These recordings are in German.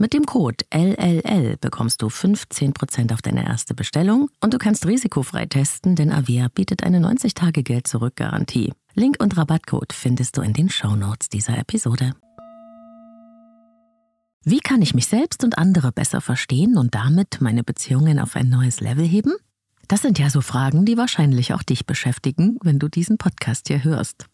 Mit dem Code LLL bekommst du 15% auf deine erste Bestellung und du kannst risikofrei testen, denn Avea bietet eine 90-Tage-Geld-Zurück-Garantie. Link und Rabattcode findest du in den Shownotes dieser Episode. Wie kann ich mich selbst und andere besser verstehen und damit meine Beziehungen auf ein neues Level heben? Das sind ja so Fragen, die wahrscheinlich auch dich beschäftigen, wenn du diesen Podcast hier hörst.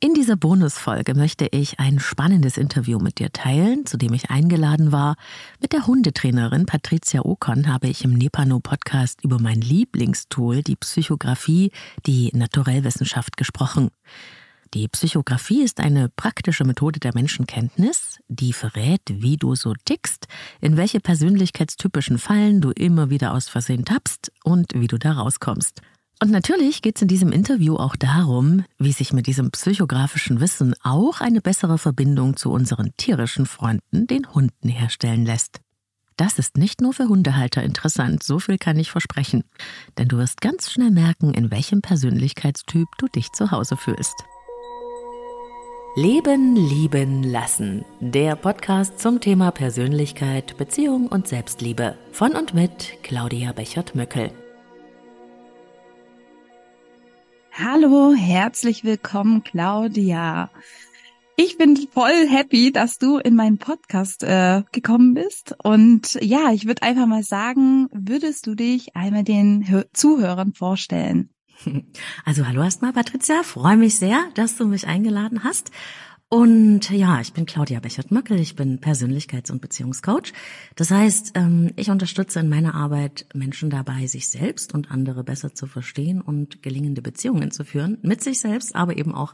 In dieser Bonusfolge möchte ich ein spannendes Interview mit dir teilen, zu dem ich eingeladen war. Mit der Hundetrainerin Patricia Okon habe ich im Nepano Podcast über mein Lieblingstool, die Psychografie, die Naturellwissenschaft gesprochen. Die Psychografie ist eine praktische Methode der Menschenkenntnis, die verrät, wie du so tickst, in welche persönlichkeitstypischen Fallen du immer wieder aus Versehen tappst und wie du da rauskommst. Und natürlich geht es in diesem Interview auch darum, wie sich mit diesem psychografischen Wissen auch eine bessere Verbindung zu unseren tierischen Freunden, den Hunden, herstellen lässt. Das ist nicht nur für Hundehalter interessant, so viel kann ich versprechen. Denn du wirst ganz schnell merken, in welchem Persönlichkeitstyp du dich zu Hause fühlst. Leben, lieben, lassen. Der Podcast zum Thema Persönlichkeit, Beziehung und Selbstliebe. Von und mit Claudia Bechert-Möckel. Hallo, herzlich willkommen, Claudia. Ich bin voll happy, dass du in meinen Podcast äh, gekommen bist. Und ja, ich würde einfach mal sagen, würdest du dich einmal den Hör Zuhörern vorstellen? Also hallo erstmal, Patricia. Freue mich sehr, dass du mich eingeladen hast. Und ja, ich bin Claudia Bechert-Möckel, ich bin Persönlichkeits- und Beziehungscoach. Das heißt, ähm, ich unterstütze in meiner Arbeit Menschen dabei, sich selbst und andere besser zu verstehen und gelingende Beziehungen zu führen, mit sich selbst, aber eben auch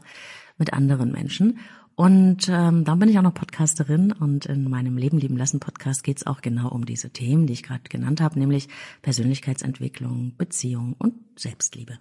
mit anderen Menschen. Und ähm, dann bin ich auch noch Podcasterin und in meinem Leben lieben lassen Podcast geht es auch genau um diese Themen, die ich gerade genannt habe, nämlich Persönlichkeitsentwicklung, Beziehung und Selbstliebe.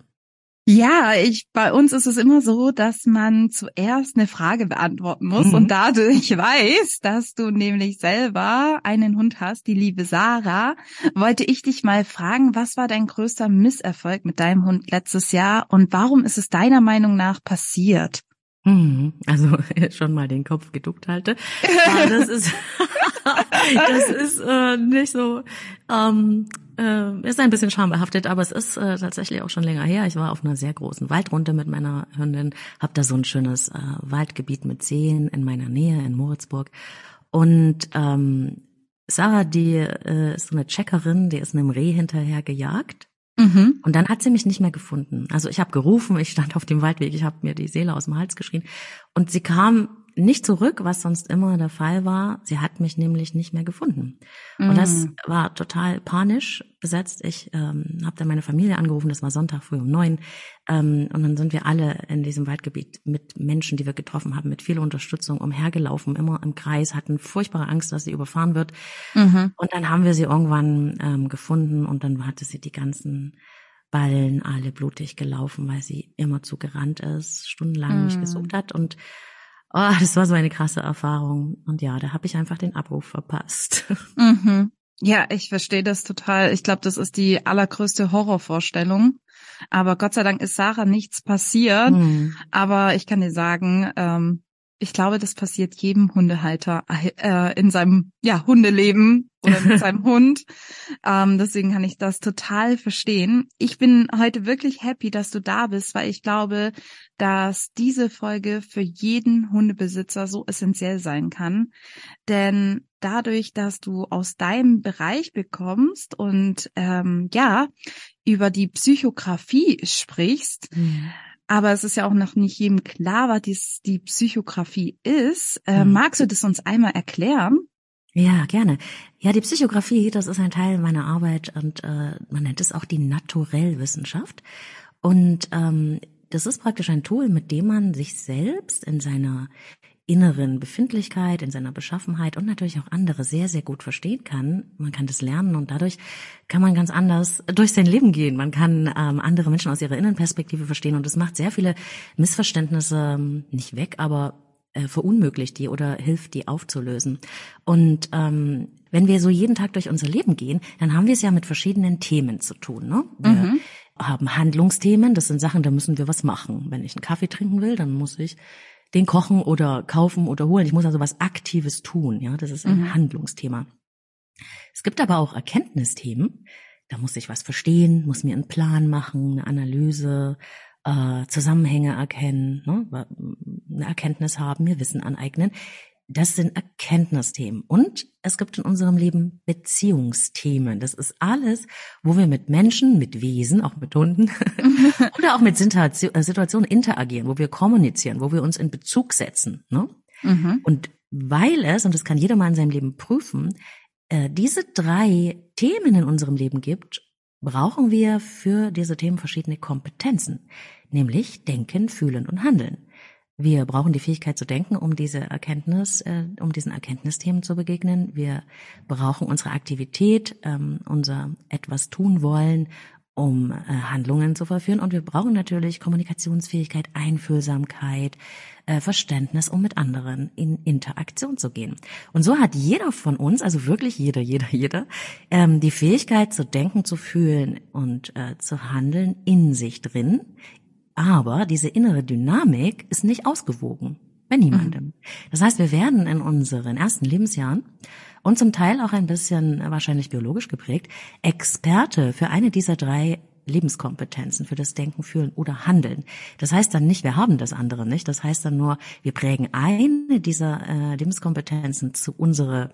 Ja, ich, bei uns ist es immer so, dass man zuerst eine Frage beantworten muss. Mhm. Und da du, ich weiß, dass du nämlich selber einen Hund hast, die liebe Sarah, wollte ich dich mal fragen, was war dein größter Misserfolg mit deinem Hund letztes Jahr und warum ist es deiner Meinung nach passiert? Mhm. Also schon mal den Kopf geduckt halte. Aber das ist, das ist äh, nicht so. Ähm, äh, ist ein bisschen schambehaftet, aber es ist äh, tatsächlich auch schon länger her. Ich war auf einer sehr großen Waldrunde mit meiner Hündin, habe da so ein schönes äh, Waldgebiet mit Seen in meiner Nähe in Moritzburg. Und ähm, Sarah, die äh, ist so eine Checkerin, die ist einem Reh hinterher gejagt. Mhm. Und dann hat sie mich nicht mehr gefunden. Also ich habe gerufen, ich stand auf dem Waldweg, ich habe mir die Seele aus dem Hals geschrien. Und sie kam nicht zurück, was sonst immer der Fall war. Sie hat mich nämlich nicht mehr gefunden. Und das mm. war total panisch besetzt. Ich ähm, habe dann meine Familie angerufen, das war Sonntag früh um neun. Ähm, und dann sind wir alle in diesem Waldgebiet mit Menschen, die wir getroffen haben, mit viel Unterstützung umhergelaufen, immer im Kreis, hatten furchtbare Angst, dass sie überfahren wird. Mhm. Und dann haben wir sie irgendwann ähm, gefunden und dann hatte sie die ganzen Ballen alle blutig gelaufen, weil sie immer zu gerannt ist, stundenlang mm. mich gesucht hat und Oh, das war so eine krasse Erfahrung. Und ja, da habe ich einfach den Abruf verpasst. Mhm. Ja, ich verstehe das total. Ich glaube, das ist die allergrößte Horrorvorstellung. Aber Gott sei Dank ist Sarah nichts passiert. Mhm. Aber ich kann dir sagen, ähm, Ich glaube, das passiert jedem Hundehalter äh, in seinem ja, Hundeleben oder mit seinem Hund. Ähm, deswegen kann ich das total verstehen. Ich bin heute wirklich happy, dass du da bist, weil ich glaube, dass diese Folge für jeden Hundebesitzer so essentiell sein kann. Denn dadurch, dass du aus deinem Bereich bekommst und ähm, ja, über die Psychografie sprichst, mhm aber es ist ja auch noch nicht jedem klar, was dies, die Psychografie ist. Äh, mhm. Magst du das uns einmal erklären? Ja, gerne. Ja, die Psychografie, das ist ein Teil meiner Arbeit und äh, man nennt es auch die Naturellwissenschaft. Und ähm, das ist praktisch ein Tool, mit dem man sich selbst in seiner inneren Befindlichkeit, in seiner Beschaffenheit und natürlich auch andere sehr, sehr gut verstehen kann. Man kann das lernen und dadurch kann man ganz anders durch sein Leben gehen. Man kann ähm, andere Menschen aus ihrer Innenperspektive verstehen und es macht sehr viele Missverständnisse ähm, nicht weg, aber äh, verunmöglicht die oder hilft die aufzulösen. Und ähm, wenn wir so jeden Tag durch unser Leben gehen, dann haben wir es ja mit verschiedenen Themen zu tun. Ne? Wir mhm. haben Handlungsthemen, das sind Sachen, da müssen wir was machen. Wenn ich einen Kaffee trinken will, dann muss ich den kochen oder kaufen oder holen. Ich muss also was Aktives tun. Ja, das ist ein mhm. Handlungsthema. Es gibt aber auch Erkenntnisthemen. Da muss ich was verstehen, muss mir einen Plan machen, eine Analyse, äh, Zusammenhänge erkennen, ne, eine Erkenntnis haben, mir Wissen aneignen. Das sind Erkenntnisthemen. Und es gibt in unserem Leben Beziehungsthemen. Das ist alles, wo wir mit Menschen, mit Wesen, auch mit Hunden oder auch mit äh, Situationen interagieren, wo wir kommunizieren, wo wir uns in Bezug setzen. Ne? Mhm. Und weil es, und das kann jeder mal in seinem Leben prüfen, äh, diese drei Themen in unserem Leben gibt, brauchen wir für diese Themen verschiedene Kompetenzen, nämlich Denken, Fühlen und Handeln. Wir brauchen die Fähigkeit zu denken, um diese Erkenntnis, äh, um diesen Erkenntnisthemen zu begegnen. Wir brauchen unsere Aktivität, ähm, unser etwas tun wollen, um äh, Handlungen zu verführen. Und wir brauchen natürlich Kommunikationsfähigkeit, Einfühlsamkeit, äh, Verständnis, um mit anderen in Interaktion zu gehen. Und so hat jeder von uns, also wirklich jeder, jeder, jeder, ähm, die Fähigkeit zu denken, zu fühlen und äh, zu handeln in sich drin, aber diese innere Dynamik ist nicht ausgewogen bei niemandem. Mhm. Das heißt, wir werden in unseren ersten Lebensjahren und zum Teil auch ein bisschen wahrscheinlich biologisch geprägt Experte für eine dieser drei Lebenskompetenzen für das Denken, Fühlen oder Handeln. Das heißt dann nicht, wir haben das andere nicht. Das heißt dann nur, wir prägen eine dieser äh, Lebenskompetenzen zu unserer,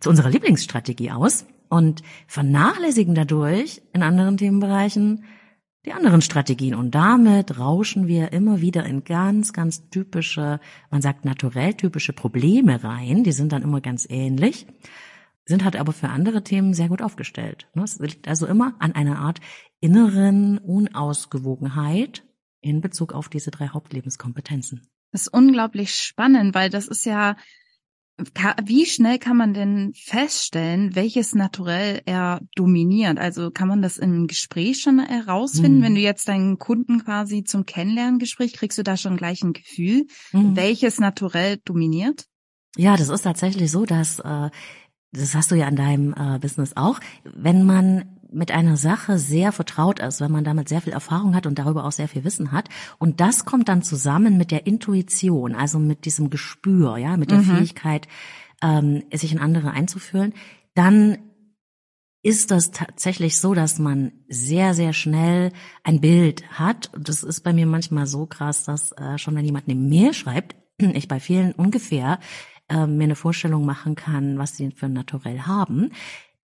zu unserer Lieblingsstrategie aus und vernachlässigen dadurch in anderen Themenbereichen die anderen Strategien. Und damit rauschen wir immer wieder in ganz, ganz typische, man sagt naturell typische Probleme rein. Die sind dann immer ganz ähnlich, sind halt aber für andere Themen sehr gut aufgestellt. Ne? Es liegt also immer an einer Art inneren Unausgewogenheit in Bezug auf diese drei Hauptlebenskompetenzen. Das ist unglaublich spannend, weil das ist ja wie schnell kann man denn feststellen, welches Naturell er dominiert? Also kann man das im Gespräch schon herausfinden? Mhm. Wenn du jetzt deinen Kunden quasi zum Kennenlerngespräch, kriegst du da schon gleich ein Gefühl, mhm. welches Naturell dominiert? Ja, das ist tatsächlich so, dass äh, das hast du ja an deinem äh, Business auch. Wenn man mit einer Sache sehr vertraut ist, wenn man damit sehr viel Erfahrung hat und darüber auch sehr viel Wissen hat. Und das kommt dann zusammen mit der Intuition, also mit diesem Gespür, ja, mit der mhm. Fähigkeit, ähm, sich in andere einzufühlen, dann ist das tatsächlich so, dass man sehr, sehr schnell ein Bild hat. Das ist bei mir manchmal so krass, dass äh, schon wenn jemand eine Mail schreibt, ich bei vielen ungefähr äh, mir eine Vorstellung machen kann, was sie für ein Naturell haben.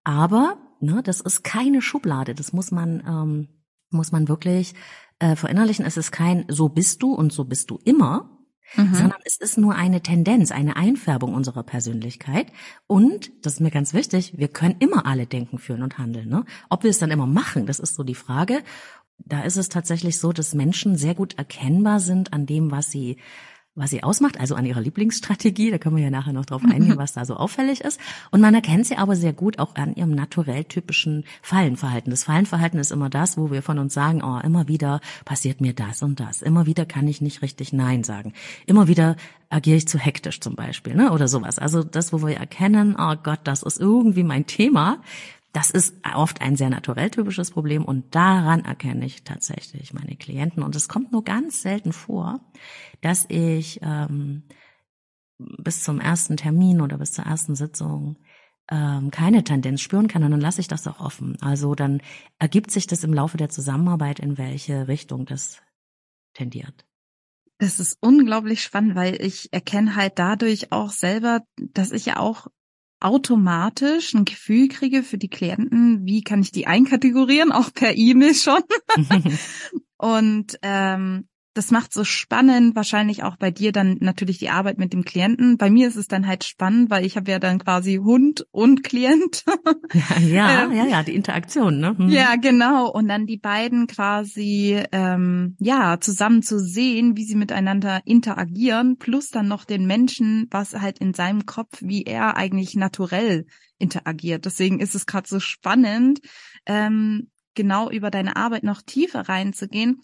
Aber Ne? Das ist keine Schublade. Das muss man, ähm, muss man wirklich äh, verinnerlichen. Es ist kein so bist du und so bist du immer, Mhm. sondern es ist nur eine Tendenz, eine Einfärbung unserer Persönlichkeit. Und, das ist mir ganz wichtig, wir können immer alle denken, fühlen und handeln. Ne? Ob wir es dann immer machen, das ist so die Frage. Da ist es tatsächlich so, dass Menschen sehr gut erkennbar sind an dem, was sie was sie ausmacht, also an ihrer Lieblingsstrategie. Da können wir ja nachher noch drauf eingehen, was da so auffällig ist. Und man erkennt sie aber sehr gut auch an ihrem naturell typischen Fallenverhalten. Das Fallenverhalten ist immer das, wo wir von uns sagen, oh, immer wieder passiert mir das und das. Immer wieder kann ich nicht richtig Nein sagen. Immer wieder agiere ich zu hektisch zum Beispiel, ne, oder sowas. Also das, wo wir erkennen, oh Gott, das ist irgendwie mein Thema. Das ist oft ein sehr naturell typisches Problem und daran erkenne ich tatsächlich meine Klienten. Und es kommt nur ganz selten vor, dass ich ähm, bis zum ersten Termin oder bis zur ersten Sitzung ähm, keine Tendenz spüren kann, dann lasse ich das auch offen. Also dann ergibt sich das im Laufe der Zusammenarbeit, in welche Richtung das tendiert. Das ist unglaublich spannend, weil ich erkenne halt dadurch auch selber, dass ich ja auch automatisch ein Gefühl kriege für die Klienten, wie kann ich die einkategorieren, auch per E-Mail schon. und ähm, das macht so spannend, wahrscheinlich auch bei dir dann natürlich die Arbeit mit dem Klienten. Bei mir ist es dann halt spannend, weil ich habe ja dann quasi Hund und Klient. ja, ja, ähm, ja, ja, die Interaktion, ne? Mhm. Ja, genau. Und dann die beiden quasi ähm, ja zusammen zu sehen, wie sie miteinander interagieren, plus dann noch den Menschen, was halt in seinem Kopf, wie er eigentlich naturell interagiert. Deswegen ist es gerade so spannend, ähm, genau über deine Arbeit noch tiefer reinzugehen.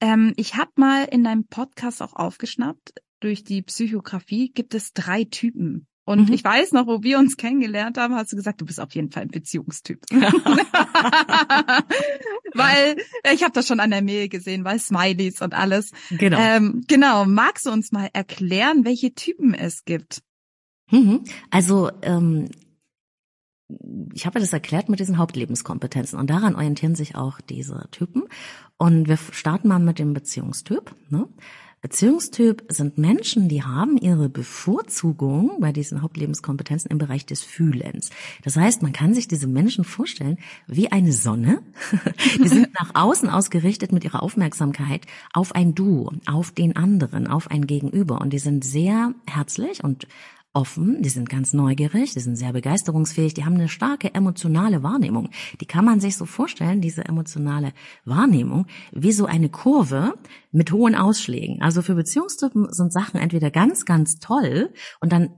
Ähm, ich habe mal in deinem Podcast auch aufgeschnappt, durch die Psychografie gibt es drei Typen. Und mhm. ich weiß noch, wo wir uns kennengelernt haben, hast du gesagt, du bist auf jeden Fall ein Beziehungstyp. weil ich habe das schon an der Mail gesehen, weil Smileys und alles. Genau. Ähm, genau. Magst du uns mal erklären, welche Typen es gibt? Mhm. Also ähm, ich habe das erklärt mit diesen Hauptlebenskompetenzen und daran orientieren sich auch diese Typen. Und wir starten mal mit dem Beziehungstyp. Ne? Beziehungstyp sind Menschen, die haben ihre Bevorzugung bei diesen Hauptlebenskompetenzen im Bereich des Fühlens. Das heißt, man kann sich diese Menschen vorstellen wie eine Sonne. Die sind nach außen ausgerichtet mit ihrer Aufmerksamkeit auf ein Du, auf den anderen, auf ein Gegenüber. Und die sind sehr herzlich und offen, die sind ganz neugierig, die sind sehr begeisterungsfähig, die haben eine starke emotionale Wahrnehmung. Die kann man sich so vorstellen, diese emotionale Wahrnehmung, wie so eine Kurve mit hohen Ausschlägen. Also für Beziehungstypen sind Sachen entweder ganz, ganz toll und dann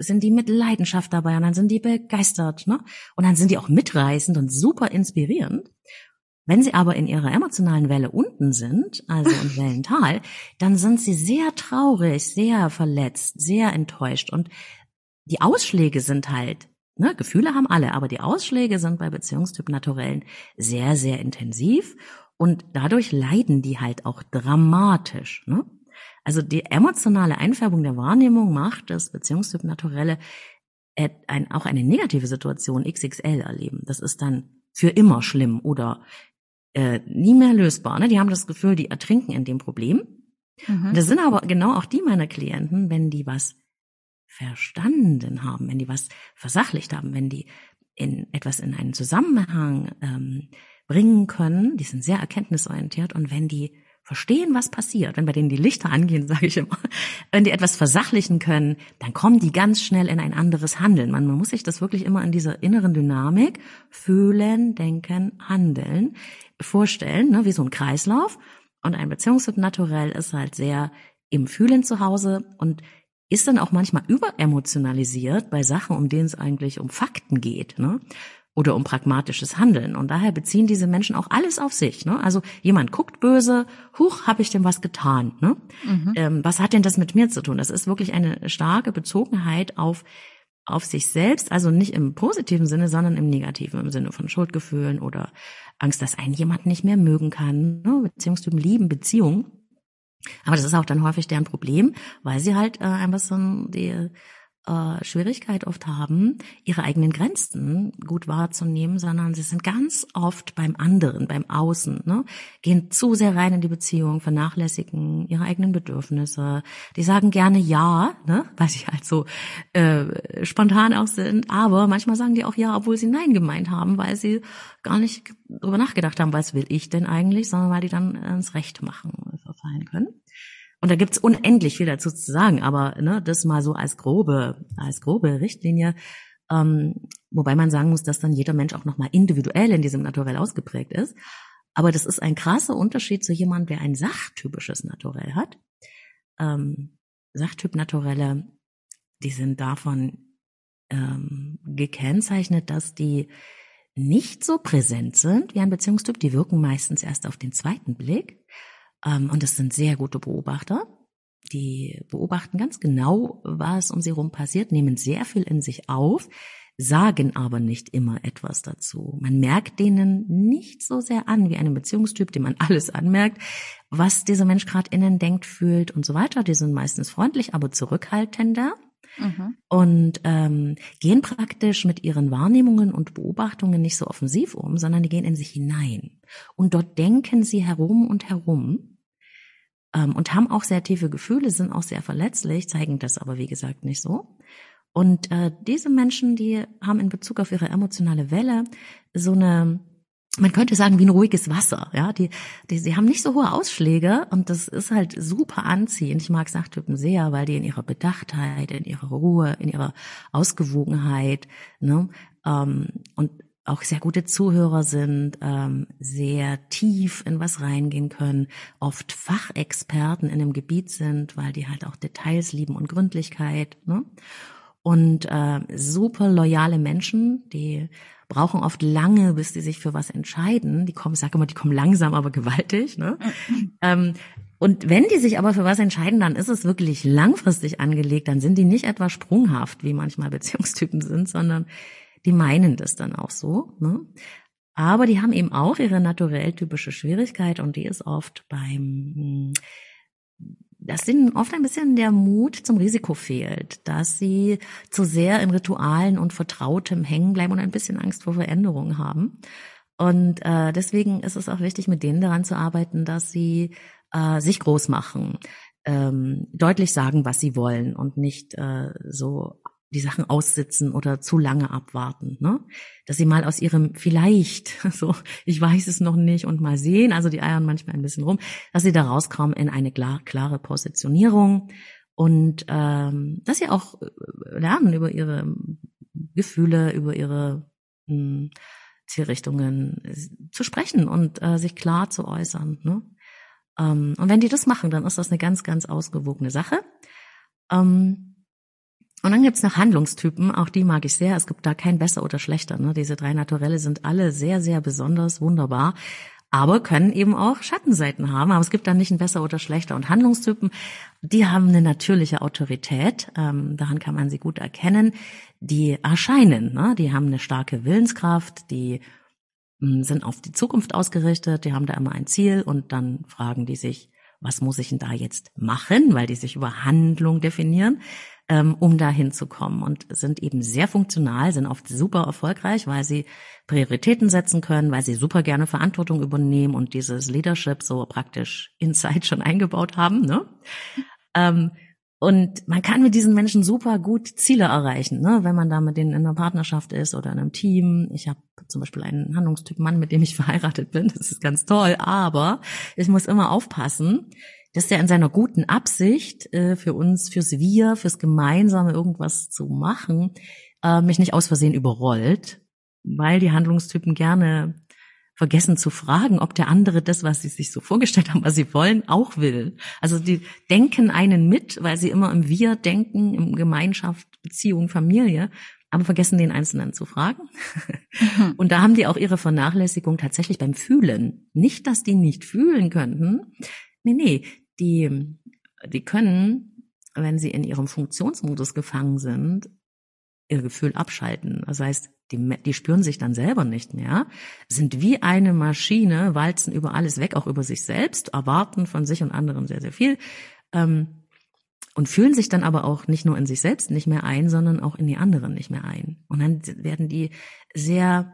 sind die mit Leidenschaft dabei und dann sind die begeistert, ne? Und dann sind die auch mitreißend und super inspirierend. Wenn sie aber in ihrer emotionalen Welle unten sind, also im Wellental, dann sind sie sehr traurig, sehr verletzt, sehr enttäuscht und die Ausschläge sind halt, ne, Gefühle haben alle, aber die Ausschläge sind bei Beziehungstypen Naturellen sehr, sehr intensiv und dadurch leiden die halt auch dramatisch, ne? Also die emotionale Einfärbung der Wahrnehmung macht das Beziehungstyp Naturelle auch eine negative Situation XXL erleben. Das ist dann für immer schlimm oder äh, nie mehr lösbar. Ne? Die haben das Gefühl, die ertrinken in dem Problem. Mhm. Das sind aber genau auch die meiner Klienten, wenn die was verstanden haben, wenn die was versachlicht haben, wenn die in etwas in einen Zusammenhang ähm, bringen können, die sind sehr erkenntnisorientiert und wenn die verstehen, was passiert, wenn bei denen die Lichter angehen, sage ich immer, wenn die etwas versachlichen können, dann kommen die ganz schnell in ein anderes Handeln. Man, man muss sich das wirklich immer in dieser inneren Dynamik fühlen, denken, handeln vorstellen, ne, wie so ein Kreislauf. Und ein Beziehungstyp naturell ist halt sehr im Fühlen zu Hause und ist dann auch manchmal überemotionalisiert bei Sachen, um denen es eigentlich um Fakten geht, ne? Oder um pragmatisches Handeln. Und daher beziehen diese Menschen auch alles auf sich. Ne? Also jemand guckt böse, huch, habe ich denn was getan? Ne? Mhm. Ähm, was hat denn das mit mir zu tun? Das ist wirklich eine starke Bezogenheit auf auf sich selbst, also nicht im positiven Sinne, sondern im negativen, im Sinne von Schuldgefühlen oder Angst, dass einen jemand nicht mehr mögen kann, ne? Beziehungstypen lieben Beziehungen. Aber das ist auch dann häufig deren Problem, weil sie halt äh, ein bisschen die äh, Schwierigkeit oft haben, ihre eigenen Grenzen gut wahrzunehmen, sondern sie sind ganz oft beim anderen, beim Außen, ne? gehen zu sehr rein in die Beziehung, vernachlässigen ihre eigenen Bedürfnisse. Die sagen gerne ja, ne? weil sie halt so äh, spontan auch sind, aber manchmal sagen die auch ja, obwohl sie nein gemeint haben, weil sie gar nicht darüber nachgedacht haben, was will ich denn eigentlich, sondern weil die dann ins Recht machen verfallen können. Und da gibt's unendlich viel dazu zu sagen, aber ne, das mal so als grobe, als grobe Richtlinie. Ähm, wobei man sagen muss, dass dann jeder Mensch auch nochmal individuell in diesem Naturell ausgeprägt ist. Aber das ist ein krasser Unterschied zu jemandem, der ein sachtypisches Naturell hat. Ähm, Sachtyp Naturelle, die sind davon ähm, gekennzeichnet, dass die nicht so präsent sind wie ein Beziehungstyp. Die wirken meistens erst auf den zweiten Blick. Ähm, und es sind sehr gute Beobachter. Die beobachten ganz genau, was um sie herum passiert, nehmen sehr viel in sich auf, sagen aber nicht immer etwas dazu. Man merkt denen nicht so sehr an wie einem Beziehungstyp, dem man alles anmerkt. was dieser Mensch gerade innen denkt, fühlt und so weiter. Die sind meistens freundlich, aber zurückhaltender. Mhm. Und ähm, gehen praktisch mit ihren Wahrnehmungen und Beobachtungen nicht so offensiv um, sondern die gehen in sich hinein. Und dort denken sie herum und herum ähm, und haben auch sehr tiefe Gefühle, sind auch sehr verletzlich, zeigen das aber wie gesagt nicht so. Und äh, diese Menschen, die haben in Bezug auf ihre emotionale Welle so eine man könnte sagen, wie ein ruhiges Wasser, ja, die, die, sie haben nicht so hohe Ausschläge und das ist halt super anziehend. Ich mag Sachtypen sehr, weil die in ihrer Bedachtheit, in ihrer Ruhe, in ihrer Ausgewogenheit, ne, ähm, und auch sehr gute Zuhörer sind, ähm, sehr tief in was reingehen können, oft Fachexperten in einem Gebiet sind, weil die halt auch Details lieben und Gründlichkeit, ne? Und äh, super loyale Menschen, die brauchen oft lange, bis die sich für was entscheiden. Die kommen, ich sage immer, die kommen langsam, aber gewaltig. Ne? ähm, und wenn die sich aber für was entscheiden, dann ist es wirklich langfristig angelegt. Dann sind die nicht etwa sprunghaft, wie manchmal Beziehungstypen sind, sondern die meinen das dann auch so. Ne? Aber die haben eben auch ihre naturell typische Schwierigkeit und die ist oft beim dass ihnen oft ein bisschen der Mut zum Risiko fehlt, dass sie zu sehr in Ritualen und Vertrautem hängen bleiben und ein bisschen Angst vor Veränderungen haben. Und äh, deswegen ist es auch wichtig, mit denen daran zu arbeiten, dass sie äh, sich groß machen, ähm, deutlich sagen, was sie wollen und nicht äh, so die Sachen aussitzen oder zu lange abwarten, ne? Dass sie mal aus ihrem vielleicht, so, ich weiß es noch nicht und mal sehen, also die eiern manchmal ein bisschen rum, dass sie da rauskommen in eine klar, klare Positionierung und ähm, dass sie auch äh, lernen über ihre Gefühle, über ihre mh, hm, Zielrichtungen zu sprechen und äh, sich klar zu äußern. Ne? Ähm, und wenn die das machen, dann ist das eine ganz, ganz ausgewogene Sache. Ähm, und dann gibt's noch Handlungstypen, auch die mag ich sehr. Es gibt da kein besser oder schlechter. Ne? Diese drei Naturelle sind alle sehr, sehr besonders, wunderbar, aber können eben auch Schattenseiten haben. Aber es gibt da nicht ein besser oder schlechter. Und Handlungstypen, die haben eine natürliche Autorität, ähm, daran kann man sie gut erkennen. Die erscheinen, ne? die haben eine starke Willenskraft, die hm, sind auf die Zukunft ausgerichtet, die haben da immer ein Ziel und dann fragen die sich, was muss ich denn da jetzt machen, weil die sich über Handlung definieren ähm, um da hinzukommen und sind eben sehr funktional, sind oft super erfolgreich, weil sie Prioritäten setzen können, weil sie super gerne Verantwortung übernehmen und dieses Leadership so praktisch inside schon eingebaut haben. Ne? Ähm, und man kann mit diesen Menschen super gut Ziele erreichen, ne? wenn man da mit denen in einer Partnerschaft ist oder in einem Team. Ich habe zum Beispiel einen Handlungstyp Mann, mit dem ich verheiratet bin. Das ist ganz toll, aber ich muss immer aufpassen, dass er in seiner guten Absicht, äh, für uns, fürs Wir, fürs Gemeinsame irgendwas zu machen, äh, mich nicht aus Versehen überrollt, weil die Handlungstypen gerne vergessen zu fragen, ob der andere das, was sie sich so vorgestellt haben, was sie wollen, auch will. Also die denken einen mit, weil sie immer im Wir denken, im Gemeinschaft, Beziehung, Familie, aber vergessen den Einzelnen zu fragen. Mhm. Und da haben die auch ihre Vernachlässigung tatsächlich beim Fühlen. Nicht, dass die nicht fühlen könnten, Nee, nee, die, die können, wenn sie in ihrem Funktionsmodus gefangen sind, ihr Gefühl abschalten. Das heißt, die, die spüren sich dann selber nicht mehr, sind wie eine Maschine, walzen über alles weg, auch über sich selbst, erwarten von sich und anderen sehr, sehr viel ähm, und fühlen sich dann aber auch nicht nur in sich selbst nicht mehr ein, sondern auch in die anderen nicht mehr ein. Und dann werden die sehr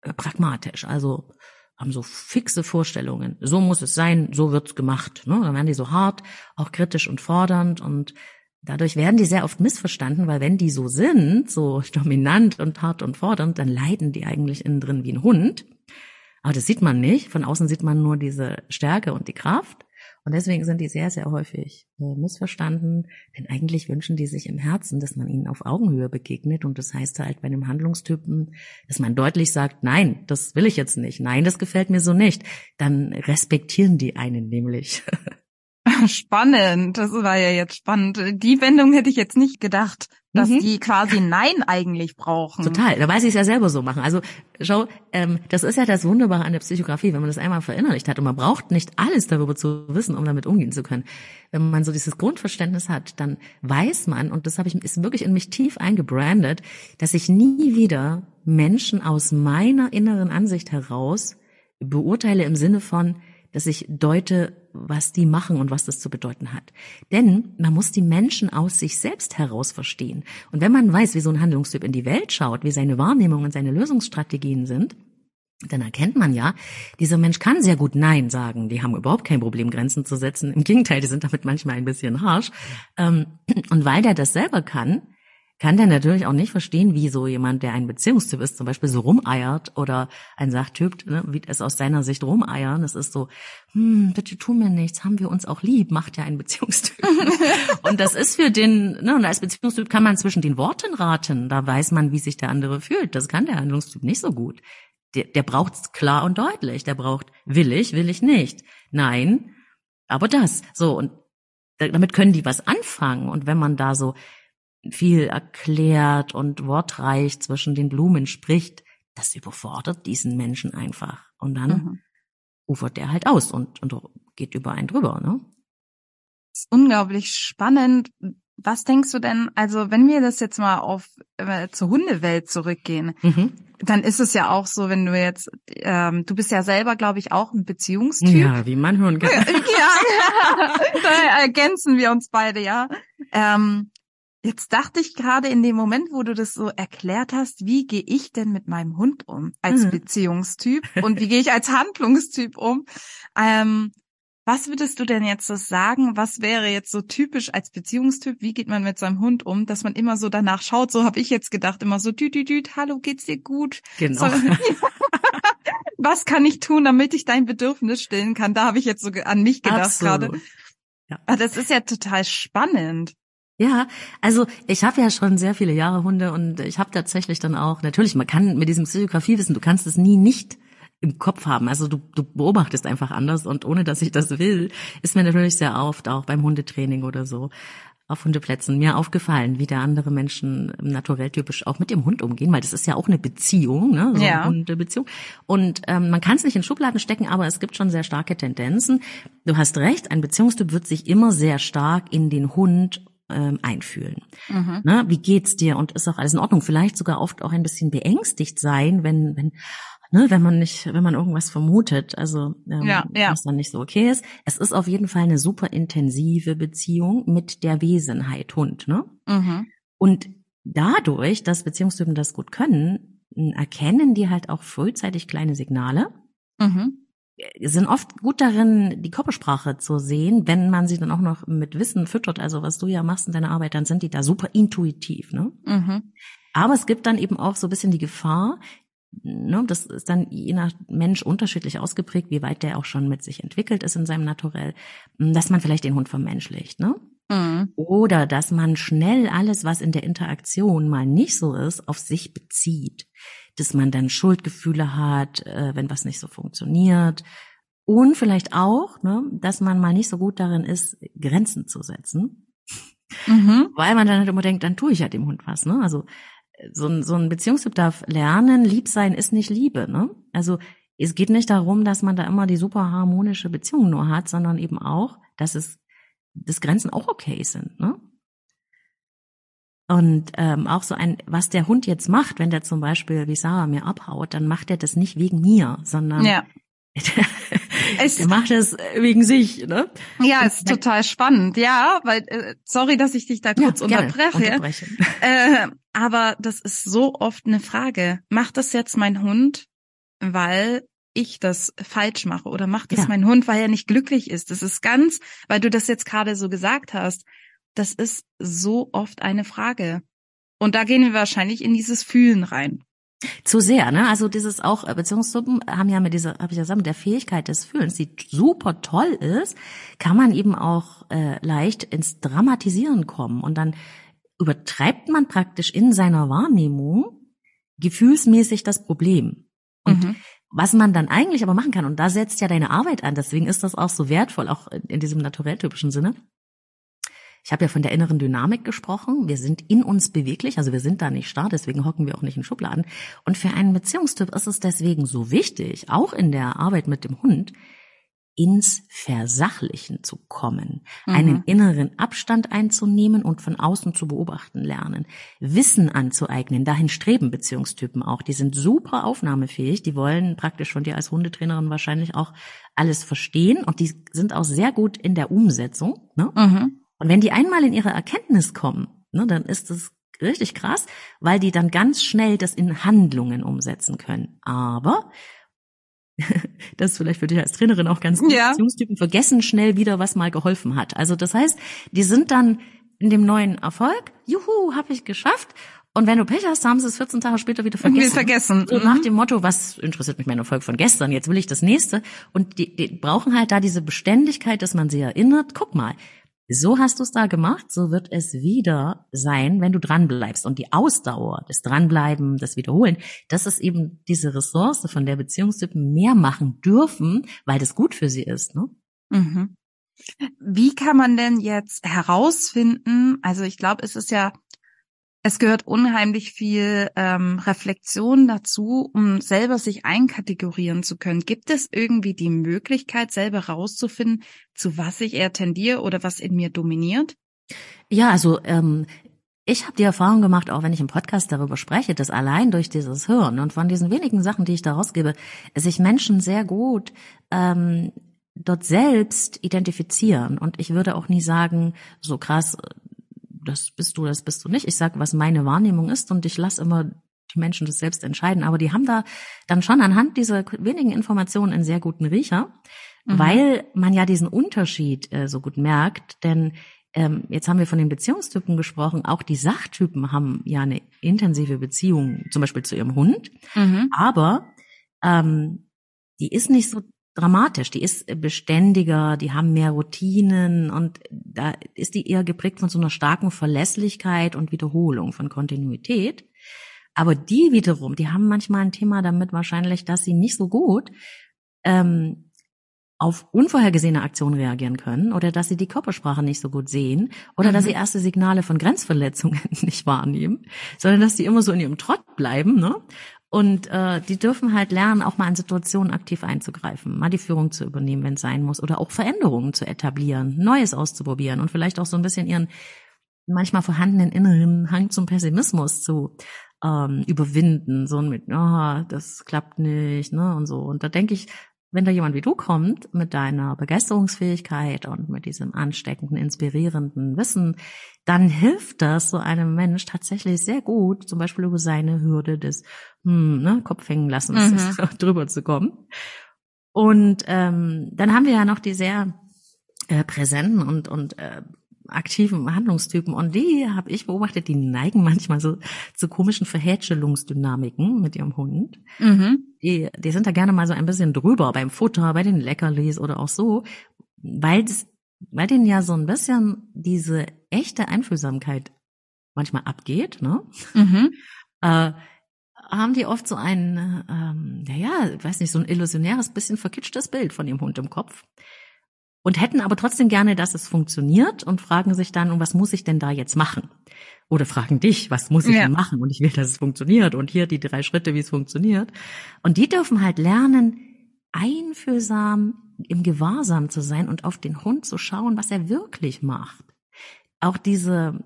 äh, pragmatisch. Also haben so fixe Vorstellungen. So muss es sein, so wird's gemacht. Ne? Dann werden die so hart, auch kritisch und fordernd und dadurch werden die sehr oft missverstanden, weil wenn die so sind, so dominant und hart und fordernd, dann leiden die eigentlich innen drin wie ein Hund. Aber das sieht man nicht. Von außen sieht man nur diese Stärke und die Kraft. Und deswegen sind die sehr, sehr häufig äh, missverstanden, denn eigentlich wünschen die sich im Herzen, dass man ihnen auf Augenhöhe begegnet. Und das heißt halt bei einem Handlungstypen, dass man deutlich sagt, nein, das will ich jetzt nicht, nein, das gefällt mir so nicht. Dann respektieren die einen nämlich. Spannend, das war ja jetzt spannend. Die Wendung hätte ich jetzt nicht gedacht dass mhm. die quasi Nein eigentlich brauchen. Total, da weiß ich es ja selber so machen. Also schau, ähm, das ist ja das Wunderbare an der Psychografie, wenn man das einmal verinnerlicht hat und man braucht nicht alles darüber zu wissen, um damit umgehen zu können. Wenn man so dieses Grundverständnis hat, dann weiß man, und das habe ich ist wirklich in mich tief eingebrandet, dass ich nie wieder Menschen aus meiner inneren Ansicht heraus beurteile im Sinne von, dass ich deute, was die machen und was das zu bedeuten hat. Denn man muss die Menschen aus sich selbst heraus verstehen. Und wenn man weiß, wie so ein Handlungstyp in die Welt schaut, wie seine Wahrnehmungen und seine Lösungsstrategien sind, dann erkennt man ja, dieser Mensch kann sehr gut Nein sagen. Die haben überhaupt kein Problem, Grenzen zu setzen. Im Gegenteil, die sind damit manchmal ein bisschen harsh. Ähm, und weil der das selber kann, kann der natürlich auch nicht verstehen, wie so jemand, der ein Beziehungstyp ist, zum Beispiel so rumeiert oder ein Sachtyp, ne, wie es aus seiner Sicht rumeiern. Es ist so, hm, bitte tu mir nichts, haben wir uns auch lieb, macht ja ein Beziehungstyp. und das ist für den, ne, und als Beziehungstyp kann man zwischen den Worten raten. Da weiß man, wie sich der andere fühlt. Das kann der Handlungstyp nicht so gut. Der, der braucht's klar und deutlich. Der braucht, will ich, will ich nicht. Nein, aber das. So, und damit können die was anfangen. Und wenn man da so viel erklärt und wortreich zwischen den Blumen spricht, das überfordert diesen Menschen einfach. Und dann mhm. ufert der halt aus und, und geht über einen drüber, ne? Das ist unglaublich spannend. Was denkst du denn, also wenn wir das jetzt mal auf äh, zur Hundewelt zurückgehen, mhm. dann ist es ja auch so, wenn du jetzt, ähm, du bist ja selber, glaube ich, auch ein Beziehungstyp. Ja, wie man hören kann. ja, ja. da ergänzen wir uns beide, ja. Ähm, Jetzt dachte ich gerade in dem Moment, wo du das so erklärt hast, wie gehe ich denn mit meinem Hund um als mhm. Beziehungstyp und wie gehe ich als Handlungstyp um? Ähm, was würdest du denn jetzt so sagen? Was wäre jetzt so typisch als Beziehungstyp? Wie geht man mit seinem Hund um, dass man immer so danach schaut? So habe ich jetzt gedacht, immer so düt, düt, düt, hallo, geht's dir gut? Genau. So, was kann ich tun, damit ich dein Bedürfnis stillen kann? Da habe ich jetzt so an mich gedacht gerade. Ja. Aber das ist ja total spannend. Ja, also ich habe ja schon sehr viele Jahre Hunde und ich habe tatsächlich dann auch, natürlich, man kann mit diesem Psychografie-Wissen, du kannst es nie nicht im Kopf haben. Also du, du beobachtest einfach anders und ohne dass ich das will, ist mir natürlich sehr oft auch beim Hundetraining oder so auf Hundeplätzen mir aufgefallen, wie da andere Menschen naturell typisch auch mit dem Hund umgehen, weil das ist ja auch eine Beziehung, ne? So ja. eine Hundebeziehung. Und ähm, man kann es nicht in Schubladen stecken, aber es gibt schon sehr starke Tendenzen. Du hast recht, ein Beziehungstyp wird sich immer sehr stark in den Hund ähm, einfühlen. Mhm. Ne, wie geht's dir? Und ist auch alles in Ordnung? Vielleicht sogar oft auch ein bisschen beängstigt sein, wenn, wenn, ne, wenn man nicht, wenn man irgendwas vermutet, also ähm, ja, ja. was dann nicht so okay ist. Es ist auf jeden Fall eine super intensive Beziehung mit der Wesenheit Hund, ne? Mhm. Und dadurch, dass Beziehungstypen das gut können, erkennen die halt auch frühzeitig kleine Signale. Mhm sind oft gut darin, die Körpersprache zu sehen, wenn man sie dann auch noch mit Wissen füttert, also was du ja machst in deiner Arbeit, dann sind die da super intuitiv. Ne? Mhm. Aber es gibt dann eben auch so ein bisschen die Gefahr, ne, das ist dann je nach Mensch unterschiedlich ausgeprägt, wie weit der auch schon mit sich entwickelt ist in seinem Naturell, dass man vielleicht den Hund vermenschlicht. Ne? Mhm. Oder dass man schnell alles, was in der Interaktion mal nicht so ist, auf sich bezieht dass man dann Schuldgefühle hat, äh, wenn was nicht so funktioniert. Und vielleicht auch, ne, dass man mal nicht so gut darin ist, Grenzen zu setzen. Mhm. Weil man dann halt immer denkt, dann tue ich ja dem Hund was. Ne? Also so ein, so ein Beziehungstyp darf lernen, lieb sein ist nicht Liebe. Ne? Also es geht nicht darum, dass man da immer die super harmonische Beziehung nur hat, sondern eben auch, dass es, dass Grenzen auch okay sind. Ne? Und ähm, auch so ein, was der Hund jetzt macht, wenn der zum Beispiel wie Sarah mir abhaut, dann macht er das nicht wegen mir, sondern ja. er macht es wegen sich, ne? Ja, ist total spannend, ja, weil äh, sorry, dass ich dich da kurz ja, unterbreche. Äh, aber das ist so oft eine Frage. Macht das jetzt mein Hund, weil ich das falsch mache oder macht das ja. mein Hund, weil er nicht glücklich ist? Das ist ganz, weil du das jetzt gerade so gesagt hast das ist so oft eine Frage. Und da gehen wir wahrscheinlich in dieses Fühlen rein. Zu sehr, ne? Also dieses auch äh, Beziehungsgruppen haben ja mit dieser, habe ich ja gesagt, mit der Fähigkeit des Fühlens, die super toll ist, kann man eben auch äh, leicht ins Dramatisieren kommen und dann übertreibt man praktisch in seiner Wahrnehmung gefühlsmäßig das Problem. Und mhm. Was man dann eigentlich aber machen kann, und da setzt ja deine Arbeit an, deswegen ist das auch so wertvoll, auch in diesem naturell-typischen Sinne, ich habe ja von der inneren Dynamik gesprochen. Wir sind in uns beweglich, also wir sind da nicht starr, deswegen hocken wir auch nicht in Schubladen. Und für einen Beziehungstyp ist es deswegen so wichtig, auch in der Arbeit mit dem Hund, ins Versachlichen zu kommen, mhm. einen inneren Abstand einzunehmen und von außen zu beobachten lernen, Wissen anzueignen, dahin streben Beziehungstypen auch, die sind super aufnahmefähig, die wollen praktisch von dir als Hundetrainerin wahrscheinlich auch alles verstehen und die sind auch sehr gut in der Umsetzung. Ne? Mhm. Und wenn die einmal in ihre Erkenntnis kommen, ne, dann ist es richtig krass, weil die dann ganz schnell das in Handlungen umsetzen können. Aber das ist vielleicht für dich als Trainerin auch ganz gut. Ja. Beziehungstypen vergessen schnell wieder, was mal geholfen hat. Also das heißt, die sind dann in dem neuen Erfolg, juhu, habe ich geschafft. Und wenn du Pech hast, haben sie es 14 Tage später wieder vergessen. vergessen. So mhm. nach dem Motto, was interessiert mich mein Erfolg von gestern, jetzt will ich das nächste. Und die, die brauchen halt da diese Beständigkeit, dass man sie erinnert. Guck mal, so hast du es da gemacht, so wird es wieder sein, wenn du dranbleibst. Und die Ausdauer, das Dranbleiben, das Wiederholen, das ist eben diese Ressource, von der Beziehungstypen mehr machen dürfen, weil das gut für sie ist. Ne? Mhm. Wie kann man denn jetzt herausfinden, also ich glaube, es ist ja es gehört unheimlich viel ähm, Reflexion dazu, um selber sich einkategorieren zu können. Gibt es irgendwie die Möglichkeit, selber rauszufinden, zu was ich eher tendiere oder was in mir dominiert? Ja, also ähm, ich habe die Erfahrung gemacht, auch wenn ich im Podcast darüber spreche, dass allein durch dieses Hören und von diesen wenigen Sachen, die ich da rausgebe, sich Menschen sehr gut ähm, dort selbst identifizieren. Und ich würde auch nie sagen, so krass, das bist du, das bist du nicht. Ich sage, was meine Wahrnehmung ist und ich lasse immer die Menschen das selbst entscheiden. Aber die haben da dann schon anhand dieser wenigen Informationen einen sehr guten Riecher, mhm. weil man ja diesen Unterschied äh, so gut merkt. Denn ähm, jetzt haben wir von den Beziehungstypen gesprochen. Auch die Sachtypen haben ja eine intensive Beziehung, zum Beispiel zu ihrem Hund. Mhm. Aber ähm, die ist nicht so dramatisch, die ist beständiger, die haben mehr Routinen und da ist die eher geprägt von so einer starken Verlässlichkeit und Wiederholung, von Kontinuität. Aber die wiederum, die haben manchmal ein Thema damit wahrscheinlich, dass sie nicht so gut ähm, auf unvorhergesehene Aktionen reagieren können oder dass sie die Körpersprache nicht so gut sehen oder mhm. dass sie erste Signale von Grenzverletzungen nicht wahrnehmen, sondern dass die immer so in ihrem Trott bleiben ne? Und äh, die dürfen halt lernen, auch mal in Situationen aktiv einzugreifen, mal die Führung zu übernehmen, wenn es sein muss, oder auch Veränderungen zu etablieren, Neues auszuprobieren und vielleicht auch so ein bisschen ihren manchmal vorhandenen inneren Hang zum Pessimismus zu ähm, überwinden, so mit, oh, das klappt nicht, ne, und so. Und da denke ich, wenn da jemand wie du kommt mit deiner Begeisterungsfähigkeit und mit diesem ansteckenden, inspirierenden Wissen, dann hilft das so einem Mensch tatsächlich sehr gut, zum Beispiel über seine Hürde des hm, ne, Kopf hängen lassen, mhm. drüber zu kommen. Und ähm, dann haben wir ja noch die sehr äh, präsenten und und äh, aktiven Handlungstypen und die habe ich beobachtet, die neigen manchmal so zu komischen Verhätschelungsdynamiken mit ihrem Hund. Mhm. Die, die sind da gerne mal so ein bisschen drüber beim Futter, bei den Leckerlis oder auch so, weil weil denen ja so ein bisschen diese echte Einfühlsamkeit manchmal abgeht, ne? Mhm. Äh, haben die oft so ein, ähm, ja, ich weiß nicht, so ein illusionäres, bisschen verkitschtes Bild von ihrem Hund im Kopf und hätten aber trotzdem gerne, dass es funktioniert und fragen sich dann, und was muss ich denn da jetzt machen? Oder fragen dich, was muss ich ja. denn machen? Und ich will, dass es funktioniert und hier die drei Schritte, wie es funktioniert. Und die dürfen halt lernen, einfühlsam im Gewahrsam zu sein und auf den Hund zu schauen, was er wirklich macht. Auch diese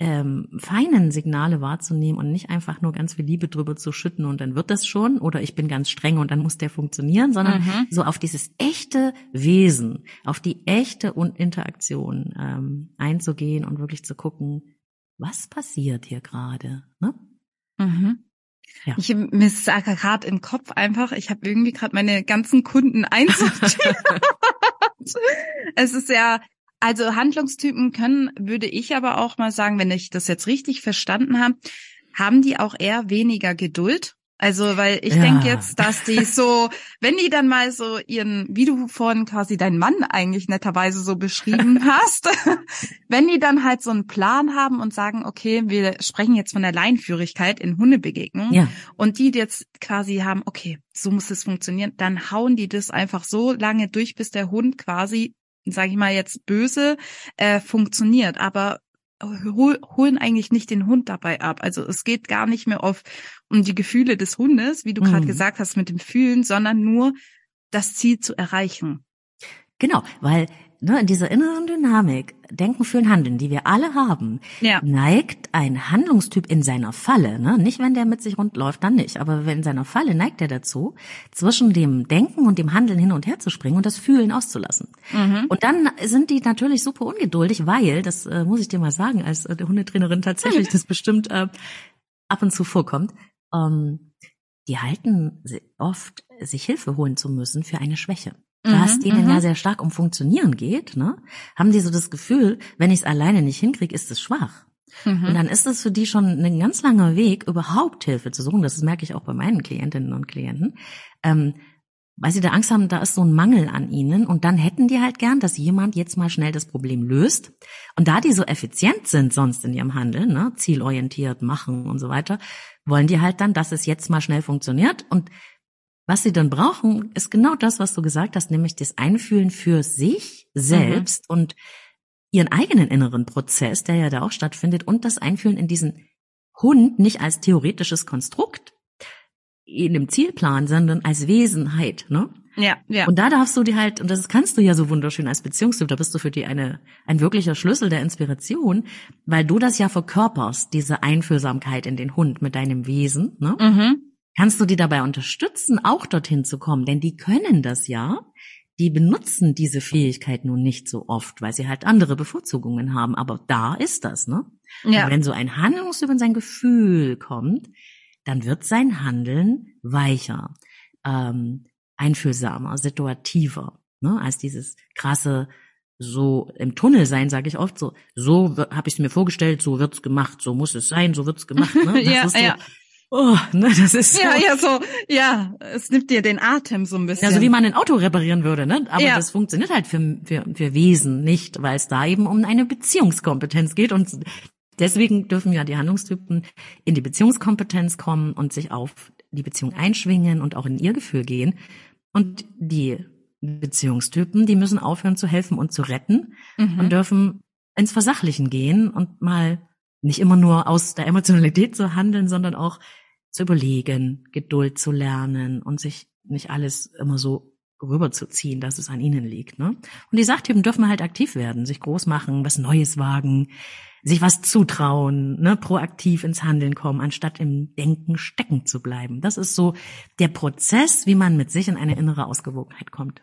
ähm, feinen Signale wahrzunehmen und nicht einfach nur ganz viel Liebe drüber zu schütten und dann wird das schon oder ich bin ganz streng und dann muss der funktionieren, sondern mhm. so auf dieses echte Wesen, auf die echte Interaktion ähm, einzugehen und wirklich zu gucken, was passiert hier gerade. Ne? Mhm. Ja. Ich mir ist gerade im Kopf einfach, ich habe irgendwie gerade meine ganzen Kunden einsortiert. es ist ja also Handlungstypen können, würde ich aber auch mal sagen, wenn ich das jetzt richtig verstanden habe, haben die auch eher weniger Geduld. Also, weil ich ja. denke jetzt, dass die so, wenn die dann mal so ihren, wie du vorhin quasi deinen Mann eigentlich netterweise so beschrieben hast, wenn die dann halt so einen Plan haben und sagen, okay, wir sprechen jetzt von der Leinführigkeit in Hundebegegnungen ja. und die jetzt quasi haben, okay, so muss es funktionieren, dann hauen die das einfach so lange durch, bis der Hund quasi sage ich mal jetzt böse, äh, funktioniert, aber hol, holen eigentlich nicht den Hund dabei ab. Also es geht gar nicht mehr auf um die Gefühle des Hundes, wie du mhm. gerade gesagt hast mit dem Fühlen, sondern nur das Ziel zu erreichen. Genau, weil ne, in dieser inneren Dynamik, Denken, Fühlen, Handeln, die wir alle haben, ja. neigt ein Handlungstyp in seiner Falle, ne, nicht wenn der mit sich rund läuft, dann nicht, aber in seiner Falle neigt er dazu, zwischen dem Denken und dem Handeln hin und her zu springen und das Fühlen auszulassen. Mhm. Und dann sind die natürlich super ungeduldig, weil, das äh, muss ich dir mal sagen, als äh, Hundetrainerin tatsächlich, das bestimmt äh, ab und zu vorkommt, ähm, die halten oft, sich Hilfe holen zu müssen für eine Schwäche was mhm, denen ja mhm. sehr stark um Funktionieren geht, ne, haben die so das Gefühl, wenn ich es alleine nicht hinkriege, ist es schwach. Mhm. Und dann ist es für die schon ein ganz langer Weg, überhaupt Hilfe zu suchen. Das merke ich auch bei meinen Klientinnen und Klienten. Ähm, weil sie da Angst haben, da ist so ein Mangel an ihnen und dann hätten die halt gern, dass jemand jetzt mal schnell das Problem löst. Und da die so effizient sind sonst in ihrem Handeln, ne, zielorientiert machen und so weiter, wollen die halt dann, dass es jetzt mal schnell funktioniert und was sie dann brauchen, ist genau das, was du gesagt hast, nämlich das Einfühlen für sich selbst mhm. und ihren eigenen inneren Prozess, der ja da auch stattfindet, und das Einfühlen in diesen Hund nicht als theoretisches Konstrukt in dem Zielplan, sondern als Wesenheit, ne? Ja, ja. Und da darfst du dir halt, und das kannst du ja so wunderschön als Beziehungstyp, da bist du für die eine, ein wirklicher Schlüssel der Inspiration, weil du das ja verkörperst, diese Einfühlsamkeit in den Hund mit deinem Wesen, ne? Mhm kannst du die dabei unterstützen, auch dorthin zu kommen, denn die können das ja. Die benutzen diese Fähigkeit nun nicht so oft, weil sie halt andere Bevorzugungen haben. Aber da ist das, ne? Ja. Und wenn so ein Handlungs über sein Gefühl kommt, dann wird sein Handeln weicher, ähm, einfühlsamer, situativer, ne? Als dieses krasse so im Tunnel sein, sage ich oft so, so habe ich es mir vorgestellt, so wird's gemacht, so muss es sein, so wird's gemacht. Ne? Das ja, ist so, ja. Oh, ne, das ist so. Ja, ja, so, ja, es nimmt dir den Atem so ein bisschen. Ja, so wie man ein Auto reparieren würde, ne? Aber ja. das funktioniert halt für, für, für Wesen nicht, weil es da eben um eine Beziehungskompetenz geht und deswegen dürfen ja die Handlungstypen in die Beziehungskompetenz kommen und sich auf die Beziehung einschwingen und auch in ihr Gefühl gehen. Und die Beziehungstypen, die müssen aufhören zu helfen und zu retten mhm. und dürfen ins Versachlichen gehen und mal nicht immer nur aus der Emotionalität zu handeln, sondern auch zu überlegen, Geduld zu lernen und sich nicht alles immer so rüberzuziehen, dass es an ihnen liegt. Ne? Und die Sachtypen dürfen halt aktiv werden, sich groß machen, was Neues wagen, sich was zutrauen, ne? proaktiv ins Handeln kommen, anstatt im Denken stecken zu bleiben. Das ist so der Prozess, wie man mit sich in eine innere Ausgewogenheit kommt.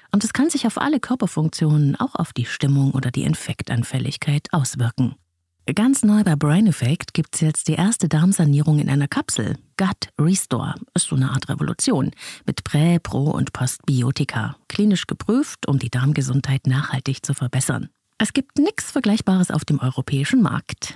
und es kann sich auf alle Körperfunktionen, auch auf die Stimmung oder die Infektanfälligkeit auswirken. Ganz neu bei Brain Effect gibt's jetzt die erste Darmsanierung in einer Kapsel. Gut Restore ist so eine Art Revolution mit Prä-, Pro- und Postbiotika. Klinisch geprüft, um die Darmgesundheit nachhaltig zu verbessern. Es gibt nichts Vergleichbares auf dem europäischen Markt.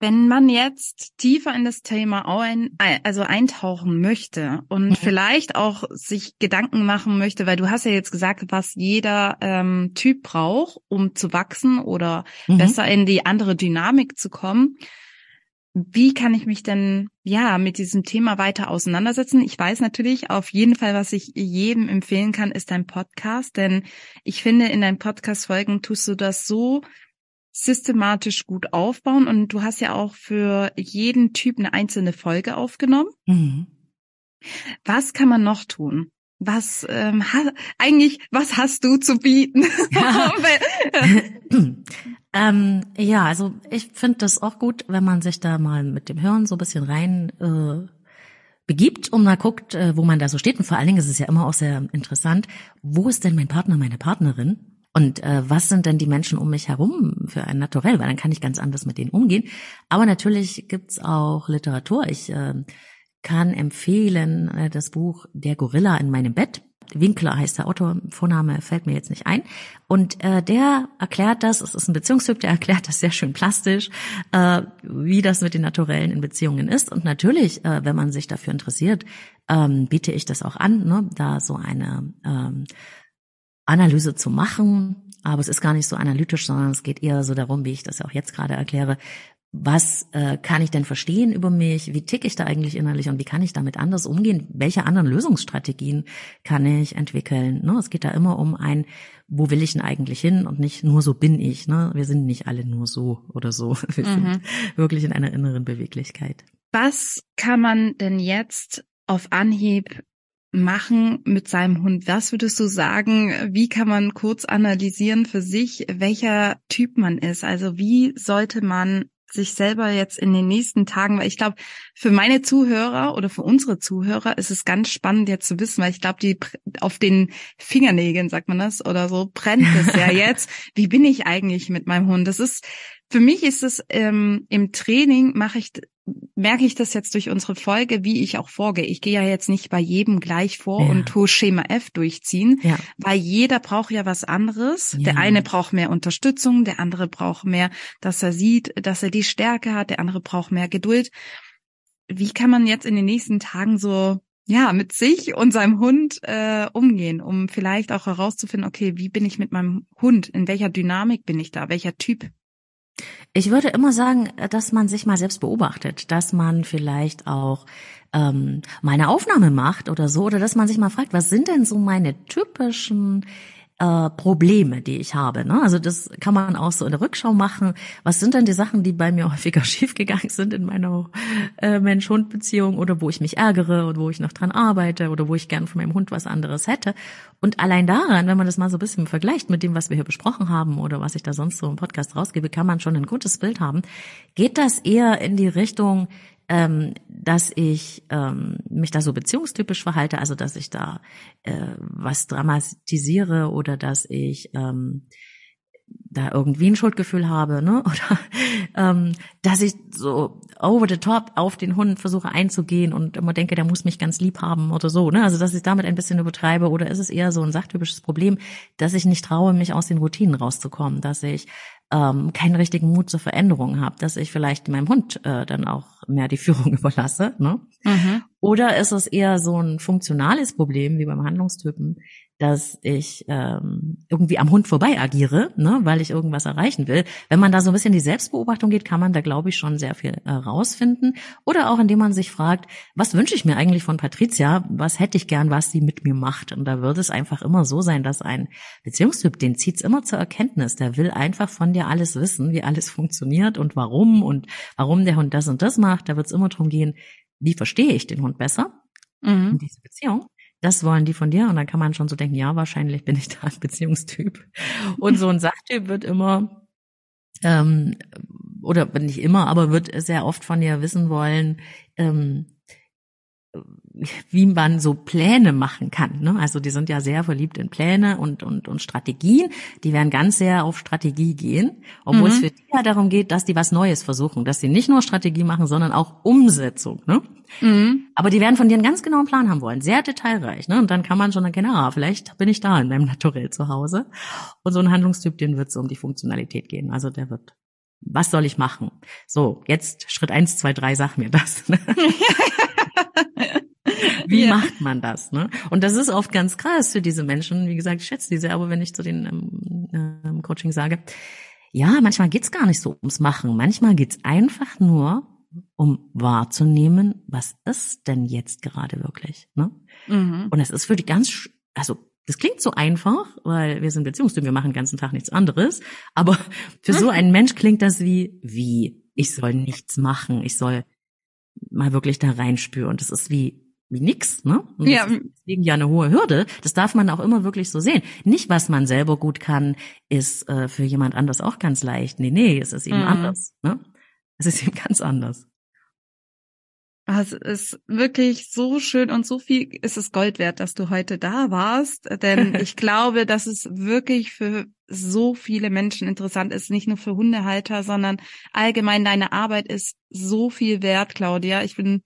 Wenn man jetzt tiefer in das Thema ein, also eintauchen möchte und mhm. vielleicht auch sich Gedanken machen möchte, weil du hast ja jetzt gesagt, was jeder ähm, Typ braucht, um zu wachsen oder mhm. besser in die andere Dynamik zu kommen. Wie kann ich mich denn ja mit diesem Thema weiter auseinandersetzen? Ich weiß natürlich auf jeden Fall, was ich jedem empfehlen kann, ist dein Podcast, denn ich finde, in deinen Podcast-Folgen tust du das so systematisch gut aufbauen. Und du hast ja auch für jeden Typ eine einzelne Folge aufgenommen. Mhm. Was kann man noch tun? Was ähm, ha, eigentlich, was hast du zu bieten? Ja, ähm, ja also ich finde das auch gut, wenn man sich da mal mit dem Hören so ein bisschen rein äh, begibt und mal guckt, äh, wo man da so steht. Und vor allen Dingen ist es ja immer auch sehr interessant, wo ist denn mein Partner, meine Partnerin? Und äh, was sind denn die Menschen um mich herum für ein Naturell? Weil dann kann ich ganz anders mit denen umgehen. Aber natürlich gibt's auch Literatur. Ich äh, kann empfehlen äh, das Buch Der Gorilla in meinem Bett. Winkler heißt der Autor, Vorname fällt mir jetzt nicht ein. Und äh, der erklärt das, es ist ein Beziehungstyp, der erklärt das sehr schön plastisch, äh, wie das mit den Naturellen in Beziehungen ist. Und natürlich, äh, wenn man sich dafür interessiert, ähm, biete ich das auch an, ne, da so eine ähm, Analyse zu machen. Aber es ist gar nicht so analytisch, sondern es geht eher so darum, wie ich das auch jetzt gerade erkläre, was äh, kann ich denn verstehen über mich? Wie ticke ich da eigentlich innerlich und wie kann ich damit anders umgehen? Welche anderen Lösungsstrategien kann ich entwickeln? Ne? Es geht da immer um ein, wo will ich denn eigentlich hin und nicht nur so bin ich. Ne? Wir sind nicht alle nur so oder so. Wir mhm. sind wirklich in einer inneren Beweglichkeit. Was kann man denn jetzt auf Anhieb machen mit seinem Hund? Was würdest du sagen? Wie kann man kurz analysieren für sich, welcher Typ man ist? Also wie sollte man sich selber jetzt in den nächsten Tagen, weil ich glaube, für meine Zuhörer oder für unsere Zuhörer ist es ganz spannend jetzt zu wissen, weil ich glaube, die auf den Fingernägeln, sagt man das, oder so, brennt es ja jetzt. Wie bin ich eigentlich mit meinem Hund? Das ist, für mich ist es ähm, im Training mache ich merke ich das jetzt durch unsere Folge, wie ich auch vorgehe. Ich gehe ja jetzt nicht bei jedem gleich vor ja. und tue Schema F durchziehen, ja. weil jeder braucht ja was anderes. Ja. Der eine braucht mehr Unterstützung, der andere braucht mehr, dass er sieht, dass er die Stärke hat, der andere braucht mehr Geduld. Wie kann man jetzt in den nächsten Tagen so ja mit sich und seinem Hund äh, umgehen, um vielleicht auch herauszufinden, okay, wie bin ich mit meinem Hund? In welcher Dynamik bin ich da? Welcher Typ ich würde immer sagen, dass man sich mal selbst beobachtet, dass man vielleicht auch ähm, mal eine Aufnahme macht oder so, oder dass man sich mal fragt, was sind denn so meine typischen äh, Probleme, die ich habe. Ne? Also das kann man auch so in der Rückschau machen. Was sind denn die Sachen, die bei mir häufiger schiefgegangen sind in meiner äh, Mensch-Hund-Beziehung oder wo ich mich ärgere und wo ich noch dran arbeite oder wo ich gern von meinem Hund was anderes hätte. Und allein daran, wenn man das mal so ein bisschen vergleicht mit dem, was wir hier besprochen haben oder was ich da sonst so im Podcast rausgebe, kann man schon ein gutes Bild haben. Geht das eher in die Richtung, ähm, dass ich ähm, mich da so beziehungstypisch verhalte, also dass ich da äh, was dramatisiere oder dass ich ähm, da irgendwie ein Schuldgefühl habe, ne? Oder ähm, dass ich so over the top auf den Hund versuche einzugehen und immer denke, der muss mich ganz lieb haben oder so, ne? Also dass ich damit ein bisschen übertreibe oder ist es eher so ein sachtypisches Problem, dass ich nicht traue, mich aus den Routinen rauszukommen, dass ich ähm, keinen richtigen Mut zur Veränderung habe, dass ich vielleicht meinem Hund äh, dann auch mehr die Führung überlasse. Ne? Mhm. Oder ist es eher so ein funktionales Problem wie beim Handlungstypen, dass ich ähm, irgendwie am Hund vorbei agiere, ne, weil ich irgendwas erreichen will. Wenn man da so ein bisschen die Selbstbeobachtung geht, kann man da, glaube ich, schon sehr viel äh, rausfinden. Oder auch indem man sich fragt, was wünsche ich mir eigentlich von Patricia? Was hätte ich gern, was sie mit mir macht? Und da wird es einfach immer so sein, dass ein Beziehungstyp, den zieht's immer zur Erkenntnis. Der will einfach von dir alles wissen, wie alles funktioniert und warum und warum der Hund das und das macht. Da wird es immer darum gehen, wie verstehe ich den Hund besser? Mhm. in diese Beziehung das wollen die von dir und dann kann man schon so denken, ja, wahrscheinlich bin ich da ein Beziehungstyp. Und so ein Sachtyp wird immer, ähm, oder nicht immer, aber wird sehr oft von dir wissen wollen, ähm, wie man so Pläne machen kann. Ne? Also die sind ja sehr verliebt in Pläne und, und, und Strategien. Die werden ganz sehr auf Strategie gehen, obwohl mhm. es für die ja darum geht, dass die was Neues versuchen, dass sie nicht nur Strategie machen, sondern auch Umsetzung. Ne? Mhm. Aber die werden von dir einen ganz genauen Plan haben wollen, sehr detailreich. Ne? Und dann kann man schon erkennen, ah, vielleicht bin ich da in meinem Naturell zu Hause. Und so ein Handlungstyp, den wird es um die Funktionalität gehen. Also der wird was soll ich machen? So, jetzt Schritt eins, zwei, drei, sag mir das. Ne? Wie ja. macht man das? Ne? Und das ist oft ganz krass für diese Menschen. Wie gesagt, ich schätze diese, aber wenn ich zu den ähm, ähm, Coaching sage, ja, manchmal geht's gar nicht so ums Machen. Manchmal geht's einfach nur um wahrzunehmen, was ist denn jetzt gerade wirklich. Ne? Mhm. Und es ist für die ganz, also das klingt so einfach, weil wir sind Beziehungstypen, wir machen den ganzen Tag nichts anderes. Aber für so einen Mensch klingt das wie, wie, ich soll nichts machen, ich soll mal wirklich da reinspüren. Das ist wie, wie nix, ne? Und ja. deswegen ja eine hohe Hürde. Das darf man auch immer wirklich so sehen. Nicht, was man selber gut kann, ist äh, für jemand anders auch ganz leicht. Nee, nee, es ist eben mhm. anders, ne? Es ist eben ganz anders. Es ist wirklich so schön und so viel ist es Gold wert, dass du heute da warst. Denn ich glaube, dass es wirklich für so viele Menschen interessant ist, nicht nur für Hundehalter, sondern allgemein deine Arbeit ist so viel wert, Claudia. Ich bin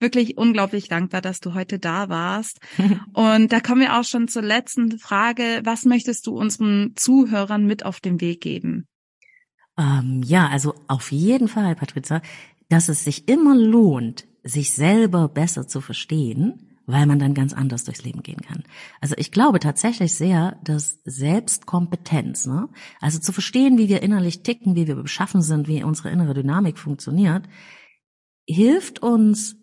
wirklich unglaublich dankbar, dass du heute da warst. Und da kommen wir auch schon zur letzten Frage. Was möchtest du unseren Zuhörern mit auf den Weg geben? Ähm, ja, also auf jeden Fall, Patricia, dass es sich immer lohnt, sich selber besser zu verstehen, weil man dann ganz anders durchs Leben gehen kann. Also ich glaube tatsächlich sehr, dass Selbstkompetenz, ne? also zu verstehen, wie wir innerlich ticken, wie wir beschaffen sind, wie unsere innere Dynamik funktioniert, hilft uns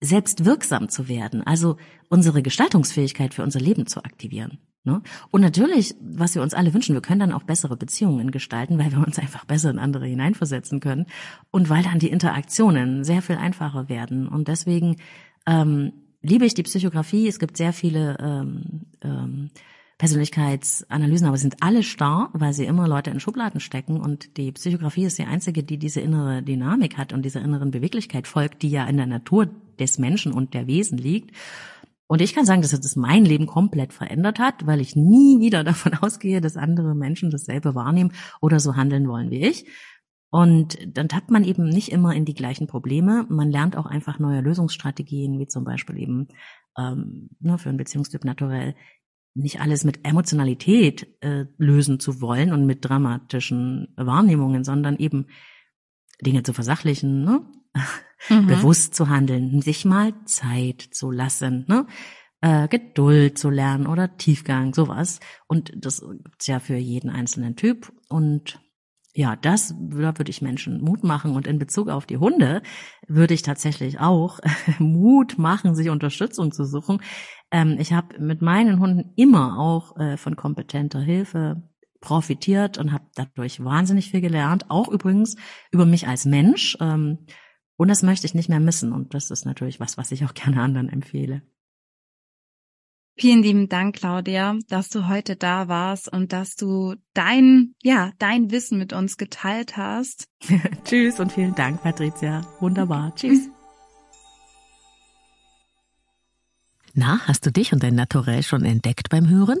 selbst wirksam zu werden, also unsere Gestaltungsfähigkeit für unser Leben zu aktivieren. Ne? Und natürlich, was wir uns alle wünschen, wir können dann auch bessere Beziehungen gestalten, weil wir uns einfach besser in andere hineinversetzen können und weil dann die Interaktionen sehr viel einfacher werden. Und deswegen ähm, liebe ich die Psychografie. Es gibt sehr viele ähm, ähm, Persönlichkeitsanalysen, aber sind alle starr, weil sie immer Leute in Schubladen stecken und die Psychografie ist die einzige, die diese innere Dynamik hat und dieser inneren Beweglichkeit folgt, die ja in der Natur des Menschen und der Wesen liegt. Und ich kann sagen, dass es mein Leben komplett verändert hat, weil ich nie wieder davon ausgehe, dass andere Menschen dasselbe wahrnehmen oder so handeln wollen wie ich. Und dann tappt man eben nicht immer in die gleichen Probleme. Man lernt auch einfach neue Lösungsstrategien, wie zum Beispiel eben ähm, ne, für einen Beziehungstyp naturell nicht alles mit Emotionalität äh, lösen zu wollen und mit dramatischen Wahrnehmungen, sondern eben Dinge zu versachlichen, ne? Mhm. bewusst zu handeln, sich mal Zeit zu lassen, ne? Äh, Geduld zu lernen oder Tiefgang, sowas. Und das gibt's ja für jeden einzelnen Typ. Und ja, das da würde ich Menschen Mut machen. Und in Bezug auf die Hunde würde ich tatsächlich auch Mut machen, sich Unterstützung zu suchen. Ähm, ich habe mit meinen Hunden immer auch äh, von kompetenter Hilfe profitiert und habe dadurch wahnsinnig viel gelernt. Auch übrigens über mich als Mensch. Ähm, und das möchte ich nicht mehr missen. Und das ist natürlich was, was ich auch gerne anderen empfehle. Vielen lieben Dank, Claudia, dass du heute da warst und dass du dein, ja, dein Wissen mit uns geteilt hast. Tschüss und vielen Dank, Patricia. Wunderbar. Tschüss. Na, hast du dich und dein Naturell schon entdeckt beim Hören?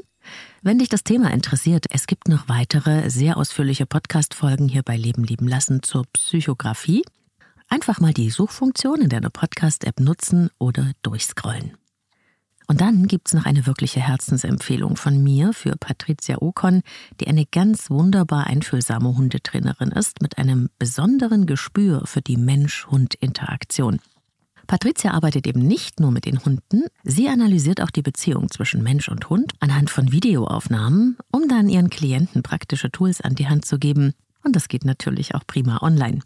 Wenn dich das Thema interessiert, es gibt noch weitere sehr ausführliche Podcast-Folgen hier bei Leben lieben lassen zur Psychografie. Einfach mal die Suchfunktion in deiner Podcast-App nutzen oder durchscrollen. Und dann gibt's noch eine wirkliche Herzensempfehlung von mir für Patricia Okon, die eine ganz wunderbar einfühlsame Hundetrainerin ist mit einem besonderen Gespür für die Mensch-Hund-Interaktion. Patricia arbeitet eben nicht nur mit den Hunden, sie analysiert auch die Beziehung zwischen Mensch und Hund anhand von Videoaufnahmen, um dann ihren Klienten praktische Tools an die Hand zu geben. Und das geht natürlich auch prima online.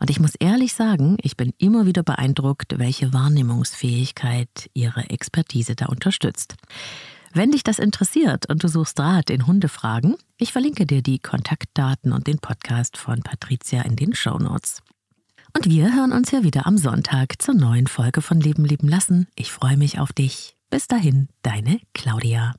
Und ich muss ehrlich sagen, ich bin immer wieder beeindruckt, welche Wahrnehmungsfähigkeit ihre Expertise da unterstützt. Wenn dich das interessiert und du suchst Rat in Hundefragen, ich verlinke dir die Kontaktdaten und den Podcast von Patricia in den Show Notes. Und wir hören uns ja wieder am Sonntag zur neuen Folge von Leben lieben lassen. Ich freue mich auf dich. Bis dahin, deine Claudia.